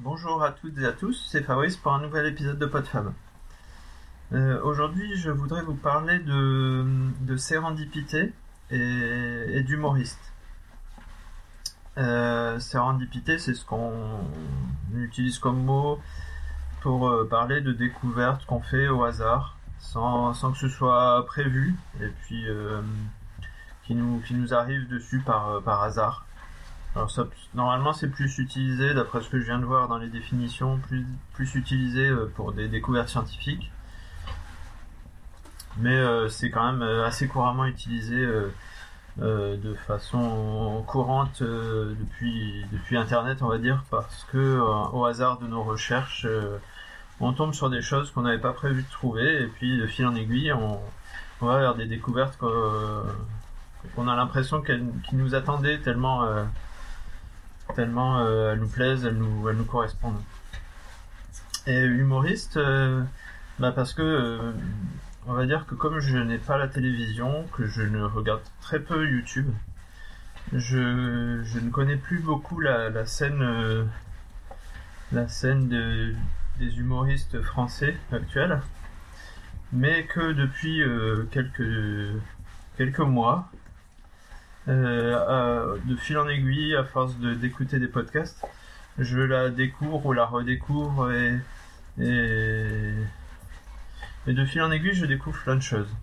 Bonjour à toutes et à tous, c'est Fabrice pour un nouvel épisode de PodFab. Euh, Aujourd'hui, je voudrais vous parler de, sérendipité et, d'humoriste. Euh, sérendipité, c'est ce qu'on utilise comme mot pour euh, parler de découvertes qu'on fait au hasard, sans, que ce soit prévu, et puis qui, nous, qui nous arrive dessus par hasard. Alors ça, normalement c'est plus utilisé, d'après ce que je viens de voir dans les définitions, plus, plus utilisé euh, pour des découvertes scientifiques. Mais euh, c'est quand même euh, assez couramment utilisé de façon courante depuis, depuis Internet, on va dire, parce que au hasard de nos recherches, on tombe sur des choses qu'on n'avait pas prévu de trouver, et puis de fil en aiguille, on, va vers des découvertes qu'on a l'impression qu'elles qu'ils nous attendaient tellement... tellement euh, elles nous plaisent, elles nous, elles nous correspondent. Et humoriste, euh, bah parce que euh, on va dire que comme je n'ai pas la télévision, que je ne regarde très peu YouTube, je, je ne connais plus beaucoup la, la scène, euh, la scène de, des humoristes français actuels, mais que depuis quelques, quelques mois, euh, euh, de fil en aiguille, à force d'écouter des podcasts, je la découvre ou la redécouvre et, de fil en aiguille, je découvre plein de choses.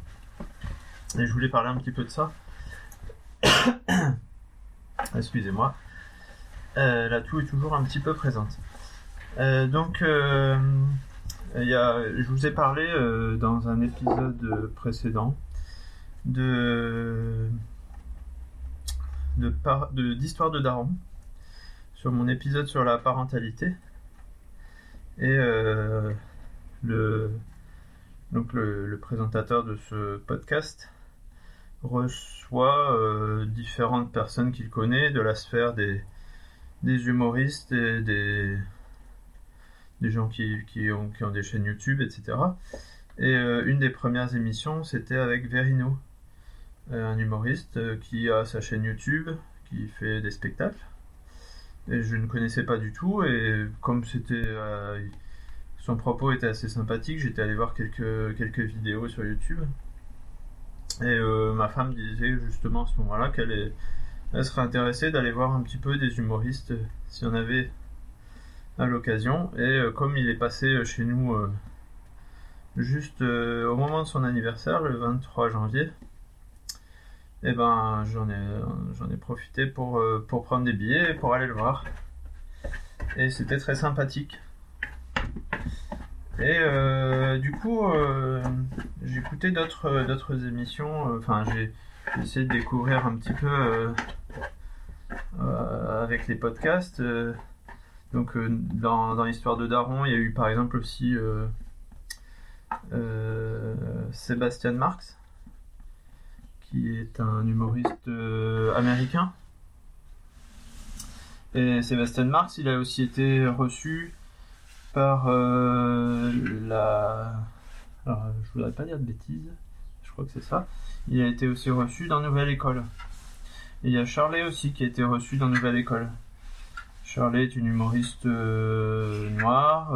Et je voulais parler un petit peu de ça. Excusez-moi. Euh, la toux est toujours un petit peu présente. Donc, euh, y a, je vous ai parlé dans un épisode précédent de par- de- d'histoire de, Daron sur mon épisode sur la parentalité et euh, le donc le, présentateur de ce podcast reçoit euh, différentes personnes qu'il connaît de la sphère des, des humoristes des des gens qui, qui, ont, qui ont des chaînes YouTube, etc. Et euh, une des premières émissions, c'était avec Verino, un humoriste euh, qui a sa chaîne YouTube, qui fait des spectacles. Et je ne connaissais pas du tout, et comme c'était euh, son propos était assez sympathique, j'étais allé voir quelques, quelques vidéos sur YouTube. Et euh, ma femme disait justement à ce moment-là qu'elle serait intéressée d'aller voir un petit peu des humoristes, euh, s'il y en avait à l'occasion. Et euh, comme il est passé euh, chez nous euh, juste euh, au moment de son anniversaire, le 23 janvier, et ben j'en ai j'en profité pour euh, pour prendre des billets et pour aller le voir. Et c'était très sympathique. Et euh, du coup, euh, j'ai écouté d'autres d'autres émissions. euh, Enfin, j'ai essayé de découvrir un petit peu euh, euh, avec les podcasts. euh, donc, euh, dans, dans l'histoire de Daron, il y a eu par exemple aussi euh, euh, Sébastien Marx, qui est un humoriste euh, américain. Et Sébastien Marx, il a aussi été reçu par euh, la. Alors, je voudrais pas dire de bêtises, je crois que c'est ça. Il a été aussi reçu dans Nouvelle École. Et il y a Charlet aussi qui a été reçu dans Nouvelle École. Charlet est une humoriste euh, noire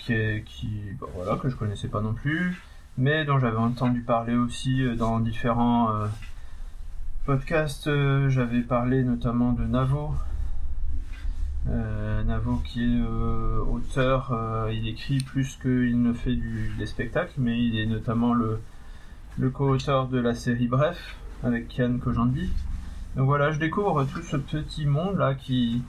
qui est qui voilà que je connaissais pas non plus, mais dont j'avais entendu parler aussi euh, dans différents euh, podcasts. Euh, j'avais parlé notamment de Navo. Navo qui est auteur, il écrit plus qu'il ne fait des spectacles, mais il est notamment le, le co-auteur de la série Bref avec Kian Kojandi. Donc voilà, je découvre tout ce petit monde là qui,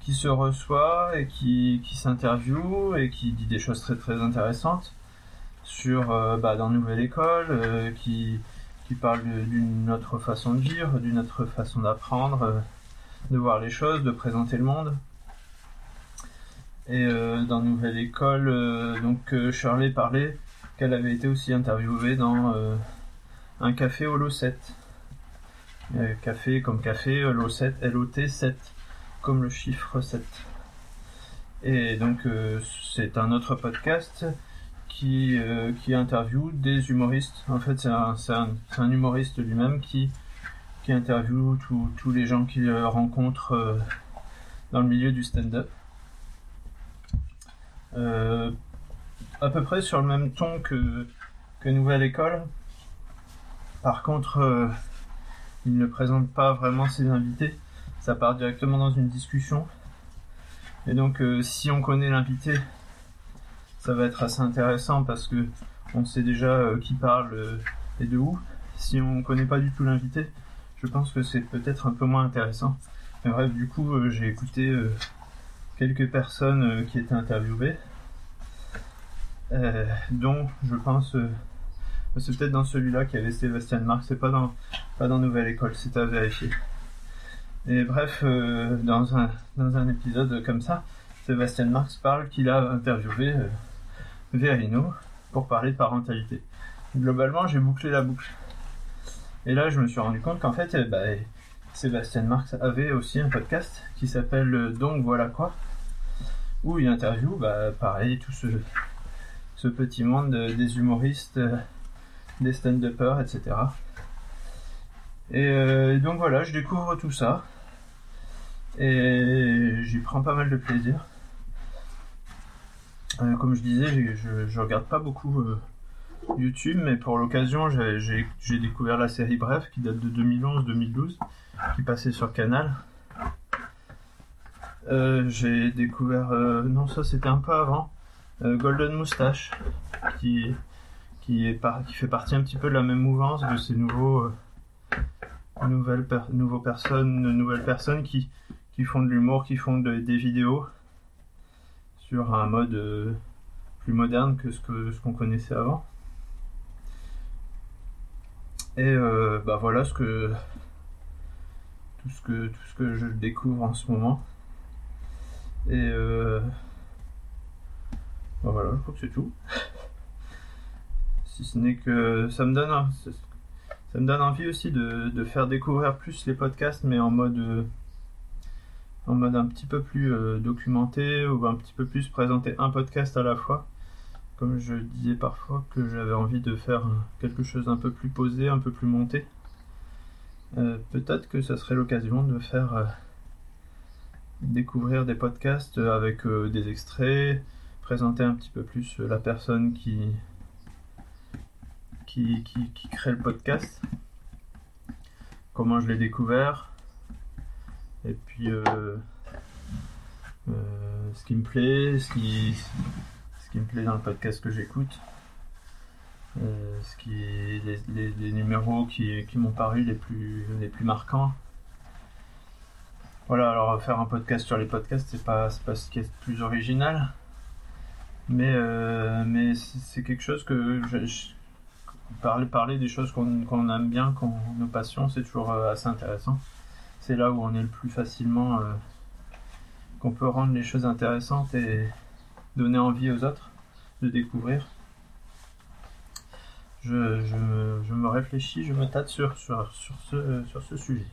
qui se reçoit et qui, qui s'interviewe et qui dit des choses très très intéressantes sur euh, bah, dans Nouvelle École, euh, qui, parle d'une autre façon de vivre, d'une autre façon d'apprendre, euh, de voir les choses, de présenter le monde. Et euh, dans Nouvelle École, donc Shirley parlait qu'elle avait été aussi interviewée dans un café au Lot 7. Euh, café comme café, euh, LO7, LOT 7, comme le chiffre 7. Et donc c'est un autre podcast qui, euh, interviewe des humoristes. En fait c'est un, humoriste lui-même qui, interviewe tous les gens qu'il euh, rencontre euh, dans le milieu du stand-up. À peu près sur le même ton que, Nouvelle École. Par contre, il ne présente pas vraiment ses invités. Ça part directement dans une discussion. Et donc, si on connaît l'invité, ça va être assez intéressant parce que on sait déjà euh, qui parle euh, et de où. Si on connaît pas du tout l'invité, je pense que c'est peut-être un peu moins intéressant. Mais bref, du coup, euh, j'ai écouté quelques personnes qui étaient interviewées, dont je pense, c'est peut-être dans celui-là qu'il y avait Sébastien Marc, c'est pas dans, pas dans Nouvelle École, c'est à vérifier. Et bref, dans, un, dans un épisode comme ça, Sébastien Marx parle qu'il a interviewé Verino pour parler de parentalité. Globalement, j'ai bouclé la boucle. Et là, je me suis rendu compte qu'en fait, eh ben, Sébastien Marx avait aussi un podcast qui s'appelle euh, Donc voilà quoi, où il interviewe, bah, pareil, tout ce, petit monde des humoristes, euh, des stand-uppers, etc. Et euh, donc voilà, je découvre tout ça. Et j'y prends pas mal de plaisir. Euh, comme je disais, je, je regarde pas beaucoup euh, YouTube, mais pour l'occasion, j'ai- découvert la série Bref, qui date de 2011-2012, qui passait sur Canal. Euh, j'ai découvert, non ça c'était un peu avant, Golden Moustache, qui, qui, fait partie un petit peu de la même mouvance de ces nouveaux, nouvelles nouveaux personnes, nouvelles personnes qui, qui font de l'humour, qui font de- des vidéos sur un mode euh, plus moderne que ce que ce qu'on connaissait avant. Et euh, bah voilà ce que tout ce que tout ce que je découvre en ce moment. Et euh, bah voilà, je crois que c'est tout. Si ce n'est que ça me donne ça me donne envie aussi de, de faire découvrir plus les podcasts, mais en mode euh, en mode un petit peu plus euh, documenté ou un petit peu plus présenter un podcast à la fois. Comme je disais parfois que j'avais envie de faire euh, quelque chose d'un peu plus posé, un peu plus monté. Euh, Peut-être que ça serait l'occasion de faire découvrir des podcasts avec des extraits, présenter un petit peu plus la personne qui, qui, qui crée le podcast, comment je l'ai découvert, et puis euh, euh, ce qui me plaît, ce qui, ce qui me plaît dans le podcast que j'écoute, euh, les, numéros qui, qui m'ont paru les plus, les plus marquants. Voilà, alors faire un podcast sur les podcasts, c'est pas, pas ce qui est le plus original, mais, mais c'est quelque chose que parler, parler des choses qu'on aime bien, qu'on nos passions, c'est toujours assez intéressant. C'est là où on est le plus facilement, euh, qu'on peut rendre les choses intéressantes et donner envie aux autres de découvrir. Je, me- réfléchis, je me tâte sur, sur, ce, sujet.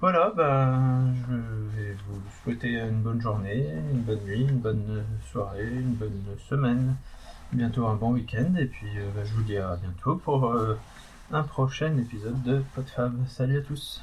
Voilà, ben, je vais vous souhaiter une bonne journée, une bonne nuit, une bonne soirée, une bonne semaine, bientôt un bon week-end, et puis euh, ben, je vous dis à bientôt pour euh, un prochain épisode de PodFab. Salut à tous